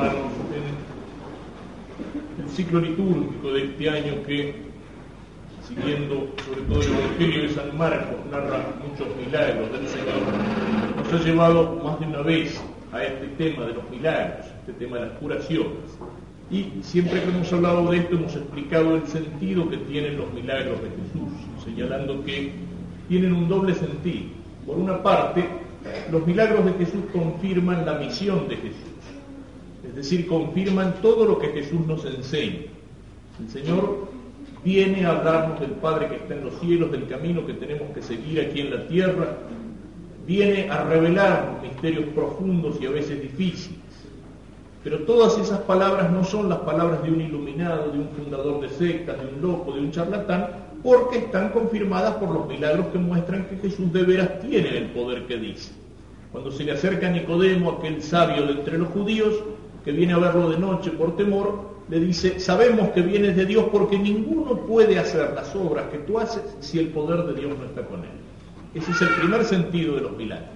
en el ciclo litúrgico de este año que, siguiendo sobre todo el Evangelio de San Marcos, narra muchos milagros del Señor, nos ha llevado más de una vez a este tema de los milagros, este tema de las curaciones. Y siempre que hemos hablado de esto hemos explicado el sentido que tienen los milagros de Jesús, señalando que tienen un doble sentido. Por una parte, los milagros de Jesús confirman la misión de Jesús, es decir, confirman todo lo que Jesús nos enseña. El Señor viene a hablarnos del Padre que está en los cielos, del camino que tenemos que seguir aquí en la tierra, viene a revelar misterios profundos y a veces difíciles. Pero todas esas palabras no son las palabras de un iluminado, de un fundador de sectas, de un loco, de un charlatán, porque están confirmadas por los milagros que muestran que Jesús de veras tiene el poder que dice. Cuando se le acerca a Nicodemo, aquel sabio de entre los judíos, que viene a verlo de noche por temor, le dice, sabemos que vienes de Dios porque ninguno puede hacer las obras que tú haces si el poder de Dios no está con él. Ese es el primer sentido de los milagros.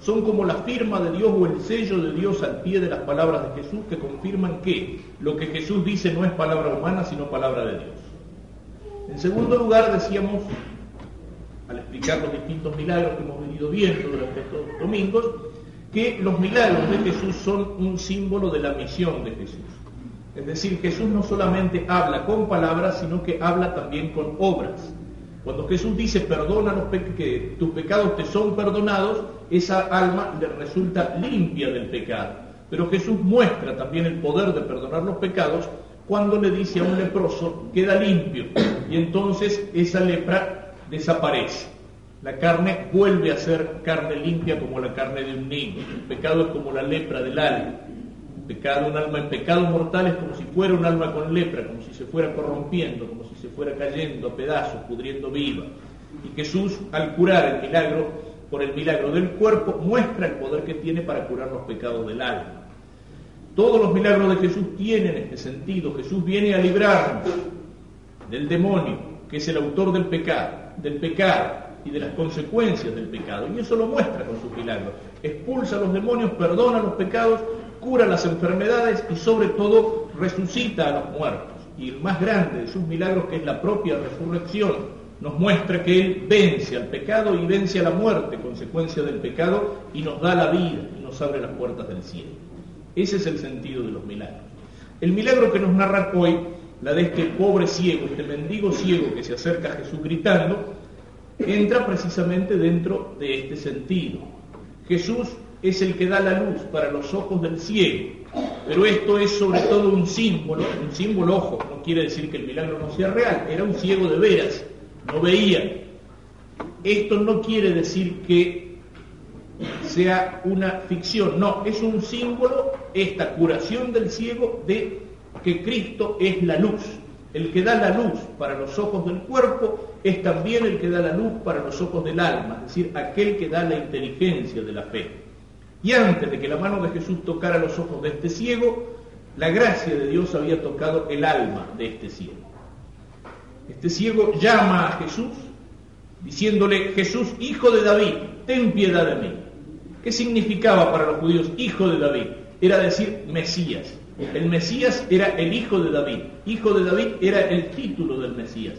Son como la firma de Dios o el sello de Dios al pie de las palabras de Jesús que confirman que lo que Jesús dice no es palabra humana, sino palabra de Dios. En segundo lugar, decíamos, al explicar los distintos milagros que hemos venido viendo durante estos domingos, que los milagros de Jesús son un símbolo de la misión de Jesús. Es decir, Jesús no solamente habla con palabras, sino que habla también con obras. Cuando Jesús dice, perdona los que tus pecados te son perdonados, esa alma le resulta limpia del pecado. Pero Jesús muestra también el poder de perdonar los pecados cuando le dice a un leproso, queda limpio, y entonces esa lepra desaparece. La carne vuelve a ser carne limpia como la carne de un niño. El pecado es como la lepra del alma. Pecado, un alma en pecado mortal es como si fuera un alma con lepra, como si se fuera corrompiendo, como si se fuera cayendo a pedazos, pudriendo viva. Y Jesús, al curar el milagro, por el milagro del cuerpo, muestra el poder que tiene para curar los pecados del alma. Todos los milagros de Jesús tienen este sentido. Jesús viene a librarnos del demonio, que es el autor del pecado, del pecado y de las consecuencias del pecado. Y eso lo muestra con sus milagros. Expulsa a los demonios, perdona los pecados, cura las enfermedades y sobre todo resucita a los muertos. Y el más grande de sus milagros, que es la propia resurrección, nos muestra que Él vence al pecado y vence a la muerte, consecuencia del pecado, y nos da la vida y nos abre las puertas del cielo. Ese es el sentido de los milagros. El milagro que nos narra hoy, la de este pobre ciego, este mendigo ciego que se acerca a Jesús gritando, entra precisamente dentro de este sentido. Jesús es el que da la luz para los ojos del ciego, pero esto es sobre todo un símbolo, un símbolo, ojo, no quiere decir que el milagro no sea real, era un ciego de veras, no veía. Esto no quiere decir que sea una ficción, no, es un símbolo, esta curación del ciego, de que Cristo es la luz. El que da la luz para los ojos del cuerpo es también el que da la luz para los ojos del alma, es decir, aquel que da la inteligencia de la fe. Y antes de que la mano de Jesús tocara los ojos de este ciego, la gracia de Dios había tocado el alma de este ciego. Este ciego llama a Jesús diciéndole, Jesús, hijo de David, ten piedad de mí. ¿Qué significaba para los judíos hijo de David? Era decir Mesías. El Mesías era el hijo de David. Hijo de David era el título del Mesías.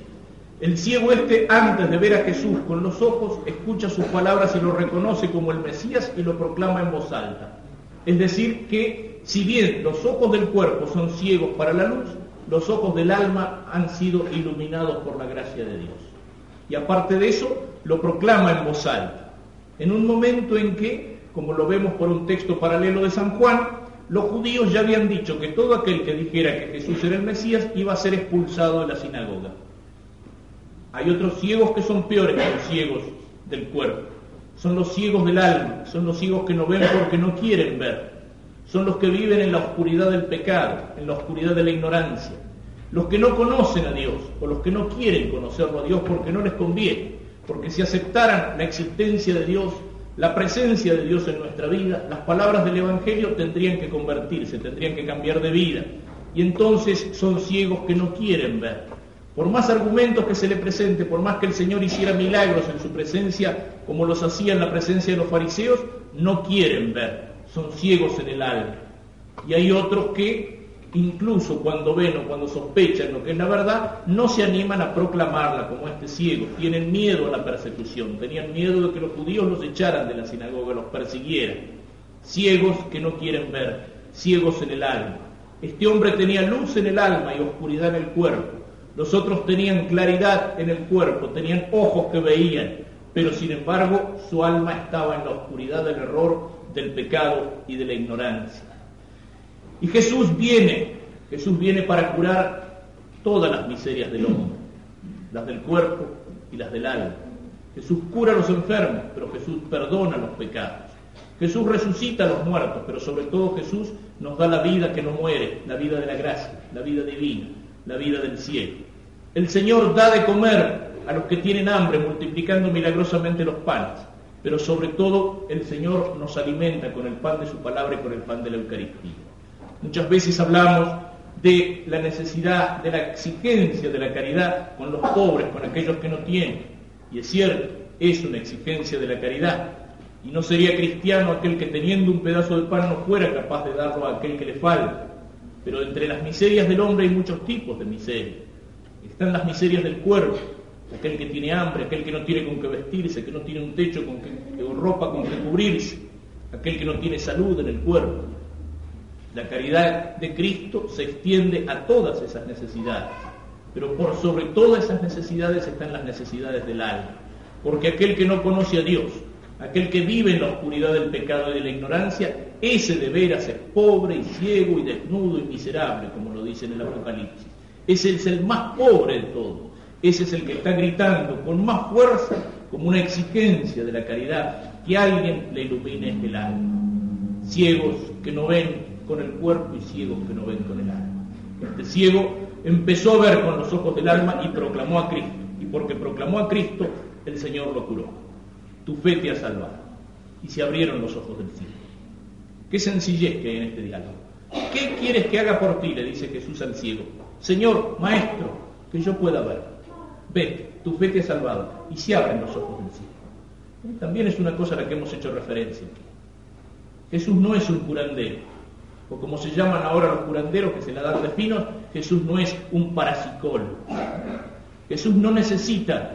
El ciego este, antes de ver a Jesús con los ojos, escucha sus palabras y lo reconoce como el Mesías y lo proclama en voz alta. Es decir, que si bien los ojos del cuerpo son ciegos para la luz, los ojos del alma han sido iluminados por la gracia de Dios. Y aparte de eso, lo proclama en voz alta. En un momento en que, como lo vemos por un texto paralelo de San Juan, los judíos ya habían dicho que todo aquel que dijera que Jesús era el Mesías iba a ser expulsado de la sinagoga. Hay otros ciegos que son peores que los ciegos del cuerpo. Son los ciegos del alma, son los ciegos que no ven porque no quieren ver. Son los que viven en la oscuridad del pecado, en la oscuridad de la ignorancia. Los que no conocen a Dios o los que no quieren conocerlo a Dios porque no les conviene. Porque si aceptaran la existencia de Dios, la presencia de Dios en nuestra vida, las palabras del Evangelio tendrían que convertirse, tendrían que cambiar de vida. Y entonces son ciegos que no quieren ver. Por más argumentos que se le presente, por más que el Señor hiciera milagros en su presencia, como los hacía en la presencia de los fariseos, no quieren ver, son ciegos en el alma. Y hay otros que, incluso cuando ven o cuando sospechan lo que es la verdad, no se animan a proclamarla como este ciego. Tienen miedo a la persecución, tenían miedo de que los judíos los echaran de la sinagoga, los persiguieran. Ciegos que no quieren ver, ciegos en el alma. Este hombre tenía luz en el alma y oscuridad en el cuerpo. Los otros tenían claridad en el cuerpo, tenían ojos que veían, pero sin embargo su alma estaba en la oscuridad del error, del pecado y de la ignorancia. Y Jesús viene, Jesús viene para curar todas las miserias del hombre, las del cuerpo y las del alma. Jesús cura a los enfermos, pero Jesús perdona los pecados. Jesús resucita a los muertos, pero sobre todo Jesús nos da la vida que no muere, la vida de la gracia, la vida divina, la vida del cielo. El Señor da de comer a los que tienen hambre, multiplicando milagrosamente los panes, pero sobre todo el Señor nos alimenta con el pan de su palabra y con el pan de la Eucaristía. Muchas veces hablamos de la necesidad, de la exigencia de la caridad con los pobres, con aquellos que no tienen. Y es cierto, es una exigencia de la caridad. Y no sería cristiano aquel que teniendo un pedazo de pan no fuera capaz de darlo a aquel que le falta. Pero entre las miserias del hombre hay muchos tipos de miserias. Están las miserias del cuerpo, aquel que tiene hambre, aquel que no tiene con qué vestirse, que no tiene un techo con que, o ropa con que cubrirse, aquel que no tiene salud en el cuerpo. La caridad de Cristo se extiende a todas esas necesidades, pero por sobre todas esas necesidades están las necesidades del alma, porque aquel que no conoce a Dios, aquel que vive en la oscuridad del pecado y de la ignorancia, ese de veras es pobre y ciego y desnudo y miserable, como lo dice en el Apocalipsis. Ese es el más pobre de todos. Ese es el que está gritando con más fuerza, como una exigencia de la caridad, que alguien le ilumine el alma. Ciegos que no ven con el cuerpo y ciegos que no ven con el alma. Este ciego empezó a ver con los ojos del alma y proclamó a Cristo. Y porque proclamó a Cristo, el Señor lo curó. Tu fe te ha salvado. Y se abrieron los ojos del cielo. Qué sencillez que hay en este diálogo. ¿Qué quieres que haga por ti? le dice Jesús al ciego. Señor, maestro, que yo pueda ver. Vete, tu fe te ha salvado. Y se abren los ojos del cielo. También es una cosa a la que hemos hecho referencia. Jesús no es un curandero, o como se llaman ahora los curanderos que se la dan de finos, Jesús no es un parapsicólogo. Jesús no necesita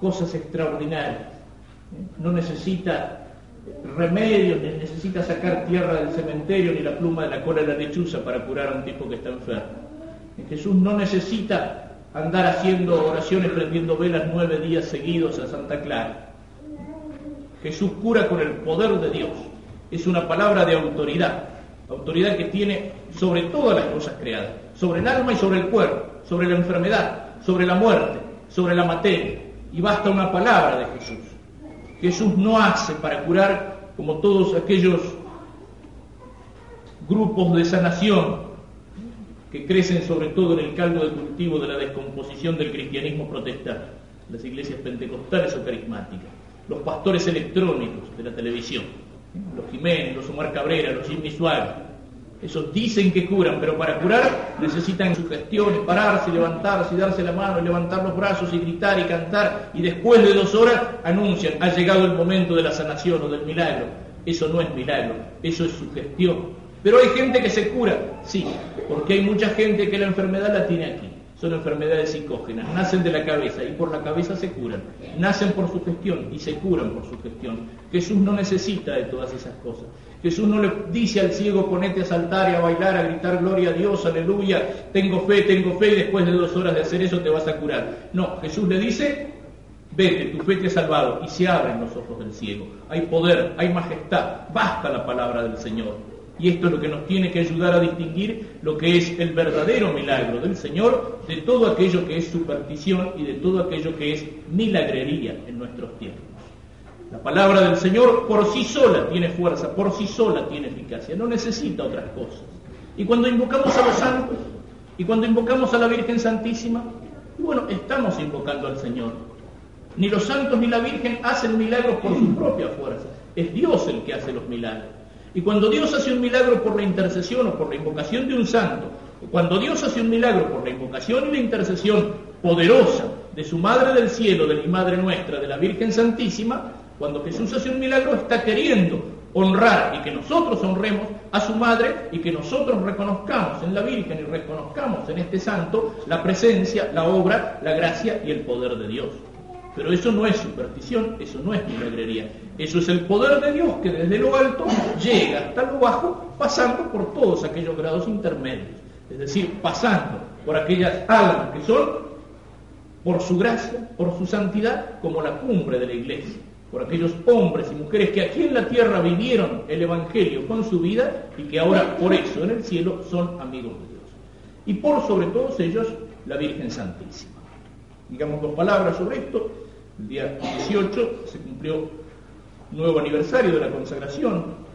cosas extraordinarias, no necesita remedios, ni necesita sacar tierra del cementerio, ni la pluma de la cola de la lechuza para curar a un tipo que está enfermo. Jesús no necesita andar haciendo oraciones, prendiendo velas nueve días seguidos a Santa Clara. Jesús cura con el poder de Dios. Es una palabra de autoridad, autoridad que tiene sobre todas las cosas creadas, sobre el alma y sobre el cuerpo, sobre la enfermedad, sobre la muerte, sobre la materia. Y basta una palabra de Jesús. Jesús no hace para curar como todos aquellos grupos de sanación que crecen sobre todo en el caldo de cultivo de la descomposición del cristianismo protestante, las iglesias pentecostales o carismáticas, los pastores electrónicos de la televisión, los Jiménez, los Omar Cabrera, los Jimmy Suárez. Esos dicen que curan, pero para curar necesitan sugestiones, pararse, levantarse darse la mano, levantar los brazos y gritar y cantar, y después de dos horas anuncian, ha llegado el momento de la sanación o del milagro. Eso no es milagro, eso es sugestión. Pero hay gente que se cura, sí, porque hay mucha gente que la enfermedad la tiene aquí. Son enfermedades psicógenas, nacen de la cabeza y por la cabeza se curan. Nacen por su gestión y se curan por su gestión. Jesús no necesita de todas esas cosas. Jesús no le dice al ciego ponete a saltar y a bailar, a gritar gloria a Dios, aleluya, tengo fe, tengo fe y después de dos horas de hacer eso te vas a curar. No, Jesús le dice, vete, tu fe te ha salvado y se abren los ojos del ciego. Hay poder, hay majestad, basta la palabra del Señor. Y esto es lo que nos tiene que ayudar a distinguir lo que es el verdadero milagro del Señor de todo aquello que es superstición y de todo aquello que es milagrería en nuestros tiempos. La palabra del Señor por sí sola tiene fuerza, por sí sola tiene eficacia, no necesita otras cosas. Y cuando invocamos a los santos, y cuando invocamos a la Virgen Santísima, bueno, estamos invocando al Señor. Ni los santos ni la Virgen hacen milagros por su propia fuerza, es Dios el que hace los milagros. Y cuando Dios hace un milagro por la intercesión o por la invocación de un santo, o cuando Dios hace un milagro por la invocación y la intercesión poderosa de su Madre del Cielo, de mi Madre nuestra, de la Virgen Santísima, cuando Jesús hace un milagro está queriendo honrar y que nosotros honremos a su madre y que nosotros reconozcamos en la Virgen y reconozcamos en este santo la presencia, la obra, la gracia y el poder de Dios. Pero eso no es superstición, eso no es milagrería. Eso es el poder de Dios que desde lo alto llega hasta lo bajo, pasando por todos aquellos grados intermedios. Es decir, pasando por aquellas almas que son, por su gracia, por su santidad, como la cumbre de la iglesia. Por aquellos hombres y mujeres que aquí en la tierra vivieron el Evangelio con su vida y que ahora por eso en el cielo son amigos de Dios. Y por sobre todos ellos la Virgen Santísima. Digamos dos palabras sobre esto el día 18 se cumplió nuevo aniversario de la consagración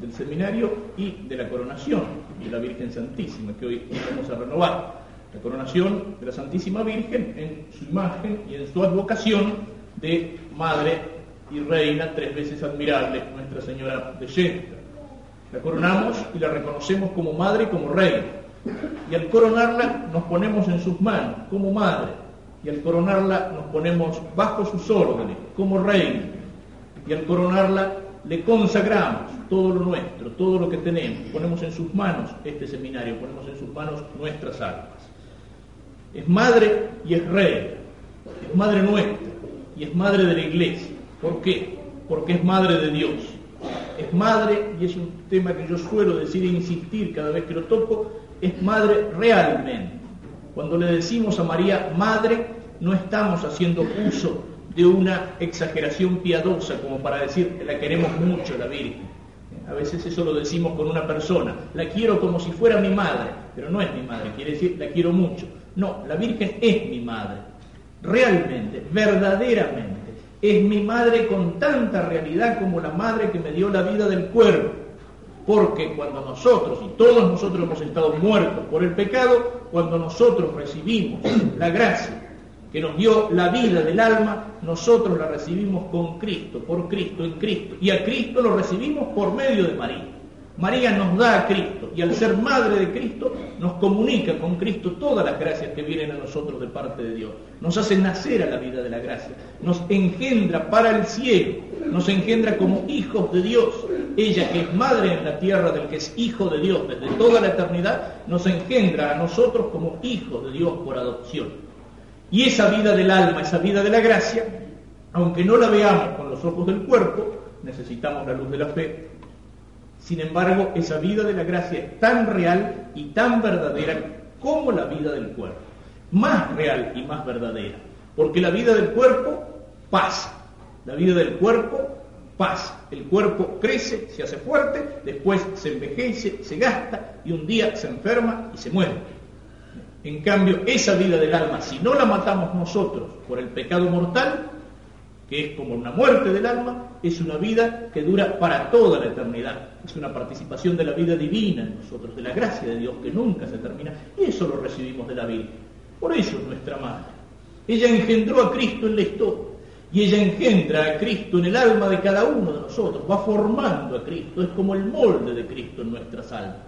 del seminario y de la coronación de la Virgen Santísima, que hoy vamos a renovar. La coronación de la Santísima Virgen en su imagen y en su advocación de Madre y Reina, tres veces admirable, Nuestra Señora de Yenta. La coronamos y la reconocemos como Madre y como Reina. Y al coronarla nos ponemos en sus manos como Madre al coronarla nos ponemos bajo sus órdenes como reina y al coronarla le consagramos todo lo nuestro, todo lo que tenemos, ponemos en sus manos este seminario, ponemos en sus manos nuestras almas. Es madre y es rey, es madre nuestra y es madre de la iglesia. ¿Por qué? Porque es madre de Dios. Es madre, y es un tema que yo suelo decir e insistir cada vez que lo toco, es madre realmente cuando le decimos a María Madre, no estamos haciendo uso de una exageración piadosa como para decir la queremos mucho la Virgen. A veces eso lo decimos con una persona, la quiero como si fuera mi madre, pero no es mi madre, quiere decir la quiero mucho. No, la Virgen es mi madre, realmente, verdaderamente. Es mi madre con tanta realidad como la madre que me dio la vida del cuerpo porque cuando nosotros, y todos nosotros hemos estado muertos por el pecado, cuando nosotros recibimos la gracia que nos dio la vida del alma, nosotros la recibimos con Cristo, por Cristo, en Cristo. Y a Cristo lo recibimos por medio de María. María nos da a Cristo y al ser madre de Cristo nos comunica con Cristo todas las gracias que vienen a nosotros de parte de Dios. Nos hace nacer a la vida de la gracia, nos engendra para el cielo, nos engendra como hijos de Dios. Ella que es madre en la tierra del que es hijo de Dios desde toda la eternidad, nos engendra a nosotros como hijos de Dios por adopción. Y esa vida del alma, esa vida de la gracia, aunque no la veamos con los ojos del cuerpo, necesitamos la luz de la fe, sin embargo, esa vida de la gracia es tan real y tan verdadera como la vida del cuerpo. Más real y más verdadera. Porque la vida del cuerpo pasa. La vida del cuerpo pasa. El cuerpo crece, se hace fuerte, después se envejece, se gasta y un día se enferma y se muere. En cambio, esa vida del alma, si no la matamos nosotros por el pecado mortal, que es como una muerte del alma, es una vida que dura para toda la eternidad. Es una participación de la vida divina en nosotros, de la gracia de Dios que nunca se termina. Y eso lo recibimos de la Virgen. Por eso es nuestra madre. Ella engendró a Cristo en la historia. Y ella engendra a Cristo en el alma de cada uno de nosotros. Va formando a Cristo. Es como el molde de Cristo en nuestras almas.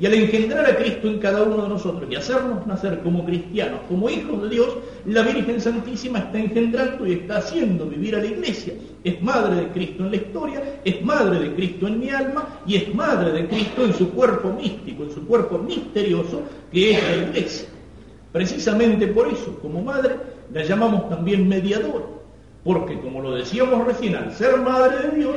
Y al engendrar a Cristo en cada uno de nosotros y hacernos nacer como cristianos, como hijos de Dios, la Virgen Santísima está engendrando y está haciendo vivir a la iglesia. Es madre de Cristo en la historia, es madre de Cristo en mi alma y es madre de Cristo en su cuerpo místico, en su cuerpo misterioso que es la iglesia. Precisamente por eso, como madre, la llamamos también mediadora, porque como lo decíamos recién, al ser madre de Dios,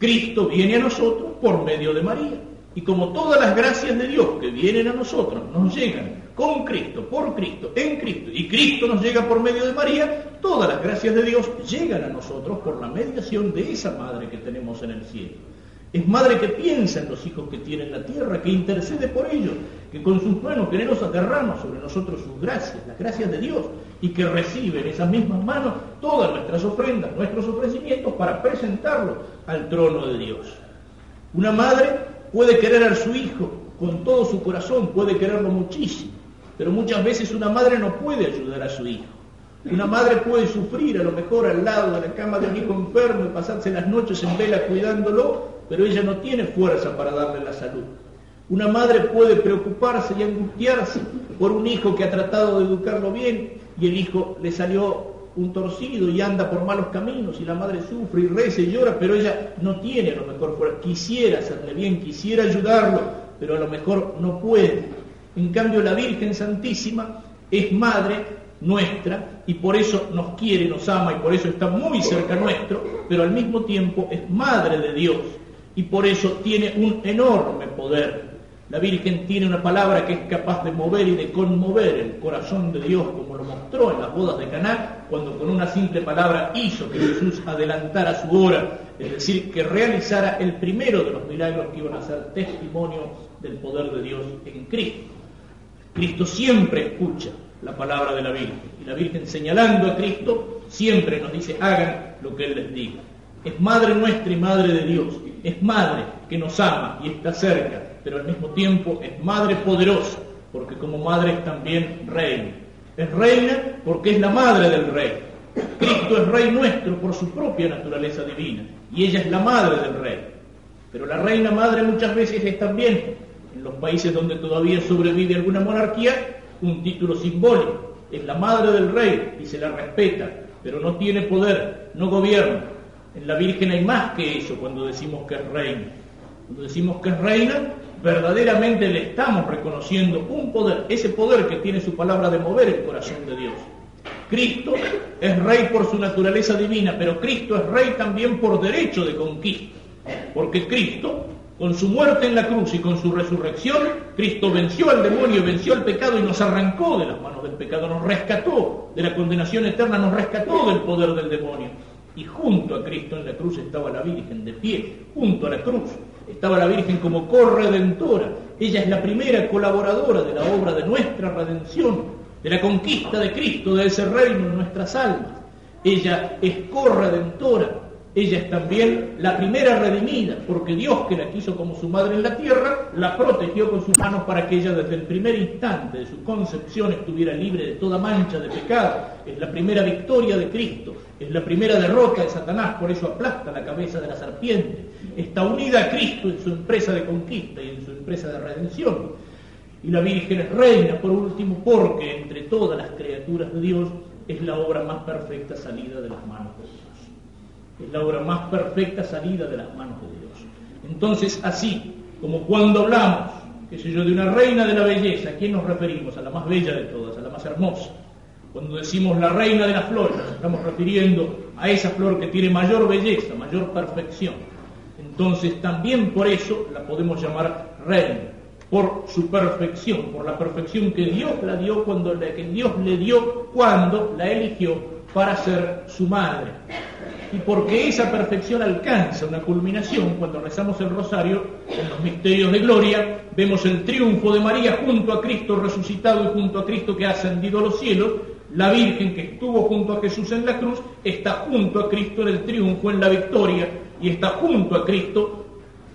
Cristo viene a nosotros por medio de María. Y como todas las gracias de Dios que vienen a nosotros nos llegan con Cristo, por Cristo, en Cristo, y Cristo nos llega por medio de María, todas las gracias de Dios llegan a nosotros por la mediación de esa madre que tenemos en el cielo. Es madre que piensa en los hijos que tiene en la tierra, que intercede por ellos, que con sus manos generosas derrama sobre nosotros sus gracias, las gracias de Dios, y que recibe en esas mismas manos todas nuestras ofrendas, nuestros ofrecimientos para presentarlos al trono de Dios. Una madre puede querer a su hijo con todo su corazón, puede quererlo muchísimo, pero muchas veces una madre no puede ayudar a su hijo. Una madre puede sufrir a lo mejor al lado de la cama de un hijo enfermo y pasarse las noches en vela cuidándolo, pero ella no tiene fuerza para darle la salud. Una madre puede preocuparse y angustiarse por un hijo que ha tratado de educarlo bien y el hijo le salió un torcido y anda por malos caminos y la madre sufre y reza y llora, pero ella no tiene a lo mejor fuera. Quisiera hacerle bien, quisiera ayudarlo, pero a lo mejor no puede. En cambio, la Virgen Santísima es madre nuestra y por eso nos quiere, nos ama y por eso está muy cerca nuestro, pero al mismo tiempo es madre de Dios y por eso tiene un enorme poder la Virgen tiene una palabra que es capaz de mover y de conmover el corazón de Dios, como lo mostró en las bodas de Caná, cuando con una simple palabra hizo que Jesús adelantara su hora, es decir, que realizara el primero de los milagros que iban a ser testimonio del poder de Dios en Cristo. Cristo siempre escucha la palabra de la Virgen y la Virgen señalando a Cristo siempre nos dice hagan lo que Él les diga. Es madre nuestra y madre de Dios, es madre que nos ama y está cerca pero al mismo tiempo es madre poderosa, porque como madre es también reina. Es reina porque es la madre del rey. Cristo es rey nuestro por su propia naturaleza divina, y ella es la madre del rey. Pero la reina madre muchas veces es también, en los países donde todavía sobrevive alguna monarquía, un título simbólico. Es la madre del rey y se la respeta, pero no tiene poder, no gobierna. En la Virgen hay más que eso cuando decimos que es reina. Cuando decimos que es reina, verdaderamente le estamos reconociendo un poder, ese poder que tiene su palabra de mover el corazón de Dios. Cristo es rey por su naturaleza divina, pero Cristo es rey también por derecho de conquista, porque Cristo, con su muerte en la cruz y con su resurrección, Cristo venció al demonio, venció al pecado y nos arrancó de las manos del pecado, nos rescató de la condenación eterna, nos rescató del poder del demonio. Y junto a Cristo en la cruz estaba la Virgen de pie, junto a la cruz estaba la Virgen como corredentora. Ella es la primera colaboradora de la obra de nuestra redención, de la conquista de Cristo, de ese reino en nuestras almas. Ella es corredentora. Ella es también la primera redimida, porque Dios que la quiso como su madre en la tierra, la protegió con sus manos para que ella desde el primer instante de su concepción estuviera libre de toda mancha de pecado. Es la primera victoria de Cristo, es la primera derrota de Satanás, por eso aplasta la cabeza de la serpiente está unida a Cristo en su empresa de conquista y en su empresa de redención. Y la Virgen es reina, por último, porque entre todas las criaturas de Dios es la obra más perfecta salida de las manos de Dios. Es la obra más perfecta salida de las manos de Dios. Entonces, así como cuando hablamos, qué sé yo, de una reina de la belleza, ¿a quién nos referimos? A la más bella de todas, a la más hermosa. Cuando decimos la reina de las flores, nos estamos refiriendo a esa flor que tiene mayor belleza, mayor perfección. Entonces también por eso la podemos llamar reina, por su perfección, por la perfección que Dios la dio cuando que Dios le dio cuando la eligió para ser su madre. Y porque esa perfección alcanza una culminación cuando rezamos el rosario en los misterios de gloria, vemos el triunfo de María junto a Cristo resucitado y junto a Cristo que ha ascendido a los cielos, la Virgen que estuvo junto a Jesús en la cruz está junto a Cristo en el triunfo, en la victoria, y está junto a Cristo.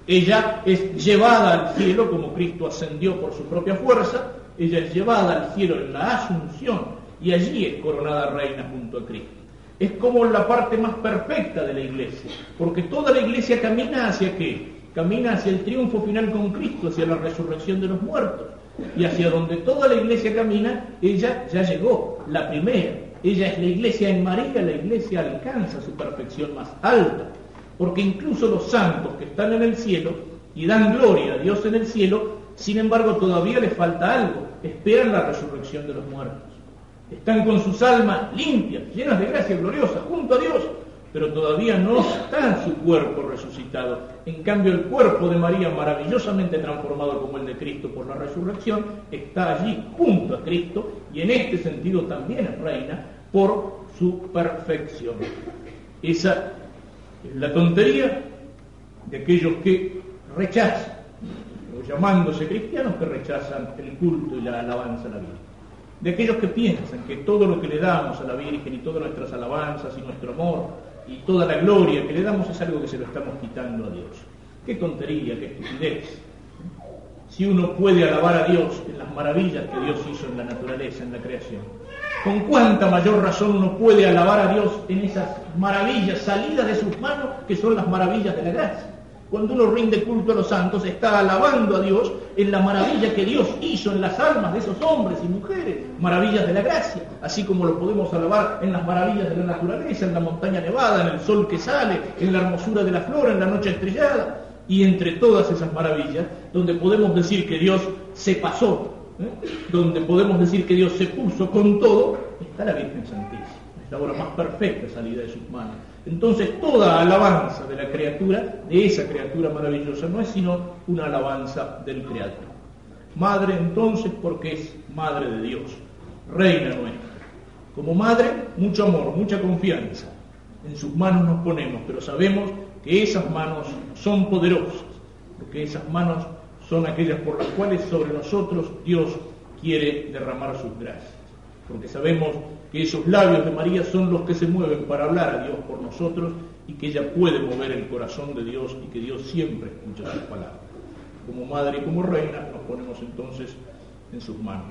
Ella es llevada al cielo, como Cristo ascendió por su propia fuerza, ella es llevada al cielo en la asunción y allí es coronada reina junto a Cristo. Es como la parte más perfecta de la iglesia, porque toda la iglesia camina hacia qué? Camina hacia el triunfo final con Cristo, hacia la resurrección de los muertos. Y hacia donde toda la iglesia camina, ella ya llegó, la primera. Ella es la iglesia en María, la iglesia alcanza su perfección más alta. Porque incluso los santos que están en el cielo y dan gloria a Dios en el cielo, sin embargo todavía les falta algo, esperan la resurrección de los muertos. Están con sus almas limpias, llenas de gracia gloriosa, junto a Dios, pero todavía no está su cuerpo resucitado. En cambio, el cuerpo de María, maravillosamente transformado como el de Cristo por la resurrección, está allí junto a Cristo y en este sentido también reina por su perfección. Esa es la tontería de aquellos que rechazan, o llamándose cristianos que rechazan el culto y la alabanza a la Virgen. De aquellos que piensan que todo lo que le damos a la Virgen y todas nuestras alabanzas y nuestro amor y toda la gloria que le damos es algo que se lo estamos quitando a Dios. Qué tontería, qué estupidez. Si uno puede alabar a Dios en las maravillas que Dios hizo en la naturaleza, en la creación, con cuánta mayor razón uno puede alabar a Dios en esas maravillas salidas de sus manos que son las maravillas de la gracia. Cuando uno rinde culto a los santos, está alabando a Dios en la maravilla que Dios hizo en las almas de esos hombres y mujeres, maravillas de la gracia, así como lo podemos alabar en las maravillas de la naturaleza, en la montaña nevada, en el sol que sale, en la hermosura de la flor, en la noche estrellada. Y entre todas esas maravillas, donde podemos decir que Dios se pasó, ¿eh? donde podemos decir que Dios se puso con todo, está la Virgen Santísima. Es la obra más perfecta salida de sus manos. Entonces toda alabanza de la criatura, de esa criatura maravillosa, no es sino una alabanza del Creador. Madre entonces porque es Madre de Dios, Reina nuestra. Como Madre, mucho amor, mucha confianza. En sus manos nos ponemos, pero sabemos que esas manos son poderosas, porque esas manos son aquellas por las cuales sobre nosotros Dios quiere derramar sus gracias. Porque sabemos que esos labios de María son los que se mueven para hablar a Dios por nosotros y que ella puede mover el corazón de Dios y que Dios siempre escucha sus palabras. Como madre y como reina nos ponemos entonces en sus manos.